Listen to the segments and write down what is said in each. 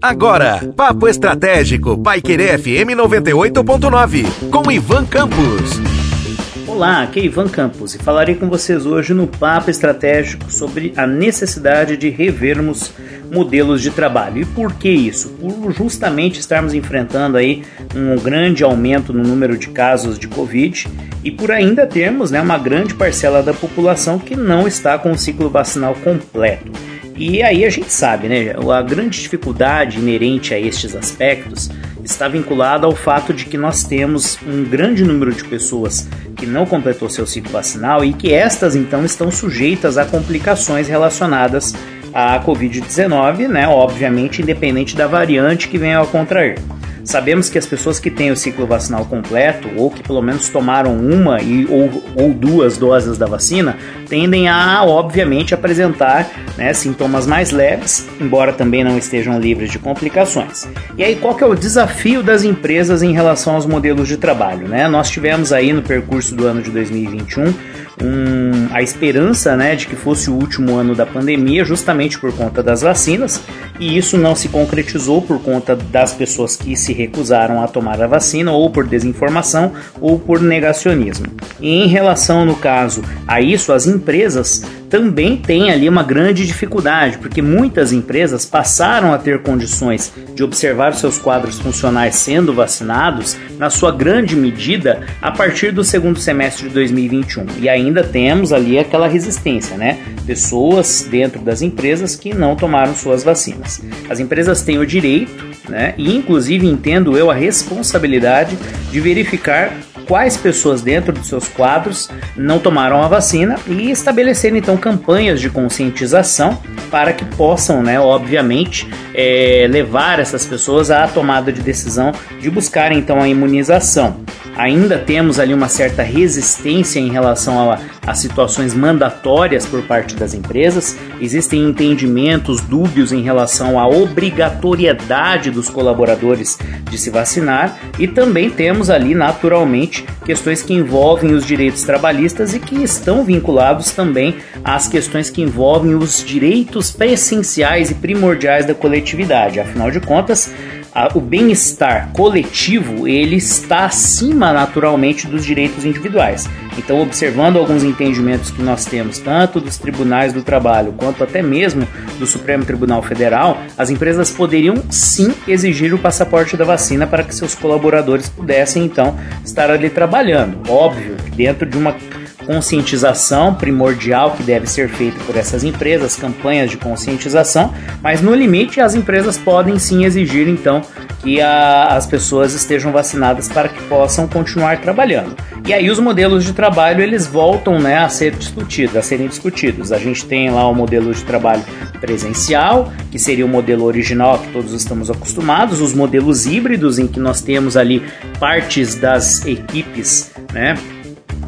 Agora, Papo Estratégico, Paiquerê FM 98.9, com Ivan Campos. Olá, aqui é Ivan Campos e falarei com vocês hoje no Papo Estratégico sobre a necessidade de revermos modelos de trabalho. E por que isso? Por justamente estarmos enfrentando aí um grande aumento no número de casos de Covid e por ainda termos né, uma grande parcela da população que não está com o ciclo vacinal completo. E aí a gente sabe, né? A grande dificuldade inerente a estes aspectos está vinculada ao fato de que nós temos um grande número de pessoas que não completou seu ciclo vacinal e que estas então estão sujeitas a complicações relacionadas à Covid-19, né? Obviamente, independente da variante que venha a contrair. Sabemos que as pessoas que têm o ciclo vacinal completo, ou que pelo menos tomaram uma e, ou, ou duas doses da vacina, tendem a, obviamente, apresentar né, sintomas mais leves, embora também não estejam livres de complicações. E aí, qual que é o desafio das empresas em relação aos modelos de trabalho? Né? Nós tivemos aí no percurso do ano de 2021 um, a esperança né, de que fosse o último ano da pandemia, justamente por conta das vacinas, e isso não se concretizou por conta das pessoas que se recusaram a tomar a vacina, ou por desinformação, ou por negacionismo. E em relação, no caso, a isso, as empresas também têm ali uma grande dificuldade, porque muitas empresas passaram a ter condições de observar seus quadros funcionais sendo vacinados, na sua grande medida, a partir do segundo semestre de 2021. E ainda temos ali aquela resistência, né? Pessoas dentro das empresas que não tomaram suas vacinas. As empresas têm o direito, né? E inclusive entendo eu a responsabilidade de verificar quais pessoas dentro dos seus quadros não tomaram a vacina e estabelecer então campanhas de conscientização para que possam, né, obviamente, é, levar essas pessoas à tomada de decisão de buscar então a imunização. Ainda temos ali uma certa resistência em relação a, a situações mandatórias por parte das empresas. Existem entendimentos dúbios em relação à obrigatoriedade dos colaboradores de se vacinar e também temos ali naturalmente questões que envolvem os direitos trabalhistas e que estão vinculados também às questões que envolvem os direitos essenciais e primordiais da coletividade. Afinal de contas, a, o bem-estar coletivo ele está acima naturalmente dos direitos individuais. Então, observando alguns entendimentos que nós temos, tanto dos tribunais do trabalho quanto até mesmo do Supremo Tribunal Federal, as empresas poderiam sim exigir o passaporte da vacina para que seus colaboradores pudessem então estar ali trabalhando. Óbvio, dentro de uma conscientização primordial que deve ser feita por essas empresas, campanhas de conscientização, mas no limite as empresas podem sim exigir então que a, as pessoas estejam vacinadas para que possam continuar trabalhando. E aí os modelos de trabalho eles voltam né, a ser discutidos, a serem discutidos. A gente tem lá o modelo de trabalho presencial, que seria o modelo original que todos estamos acostumados, os modelos híbridos em que nós temos ali partes das equipes, né,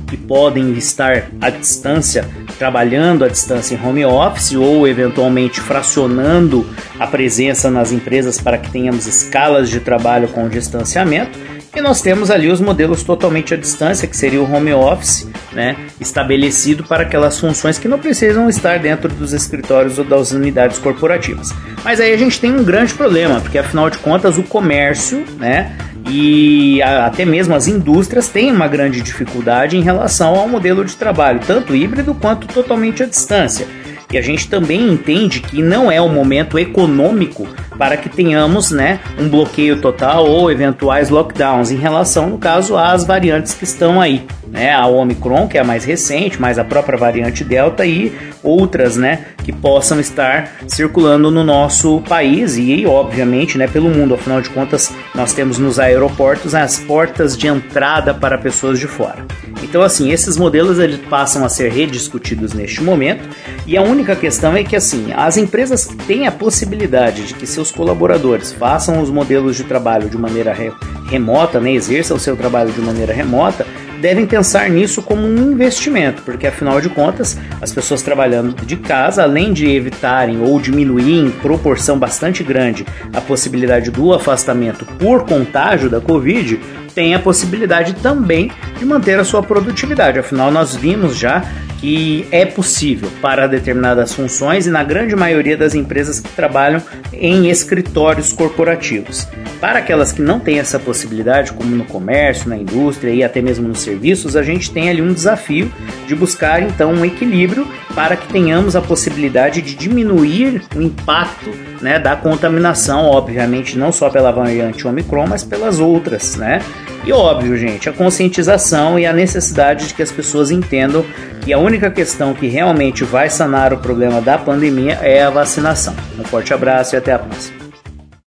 que podem estar à distância, trabalhando à distância em home office ou eventualmente fracionando a presença nas empresas para que tenhamos escalas de trabalho com distanciamento. E nós temos ali os modelos totalmente à distância, que seria o home office, né, estabelecido para aquelas funções que não precisam estar dentro dos escritórios ou das unidades corporativas. Mas aí a gente tem um grande problema, porque afinal de contas o comércio, né, e a, até mesmo as indústrias têm uma grande dificuldade em relação ao modelo de trabalho, tanto híbrido quanto totalmente à distância. E a gente também entende que não é o momento econômico para que tenhamos né, um bloqueio total ou eventuais lockdowns em relação, no caso, às variantes que estão aí né? A Omicron, que é a mais recente, mas a própria variante Delta e outras, né, que possam estar circulando no nosso país e, obviamente, né, pelo mundo. Afinal de contas, nós temos nos aeroportos as portas de entrada para pessoas de fora. Então, assim, esses modelos eles passam a ser rediscutidos neste momento e a única questão é que, assim, as empresas têm a possibilidade de que seus colaboradores. Façam os modelos de trabalho de maneira re remota, né, exerçam o seu trabalho de maneira remota, devem pensar nisso como um investimento, porque afinal de contas, as pessoas trabalhando de casa, além de evitarem ou diminuir em proporção bastante grande a possibilidade do afastamento por contágio da Covid, tem a possibilidade também de manter a sua produtividade. Afinal, nós vimos já que é possível para determinadas funções e na grande maioria das empresas que trabalham em escritórios corporativos. Para aquelas que não têm essa possibilidade, como no comércio, na indústria e até mesmo nos serviços, a gente tem ali um desafio de buscar então um equilíbrio para que tenhamos a possibilidade de diminuir o impacto né, da contaminação, obviamente não só pela variante Omicron, mas pelas outras, né? E óbvio, gente, a conscientização e a necessidade de que as pessoas entendam que a única questão que realmente vai sanar o problema da pandemia é a vacinação. Um forte abraço e até a próxima.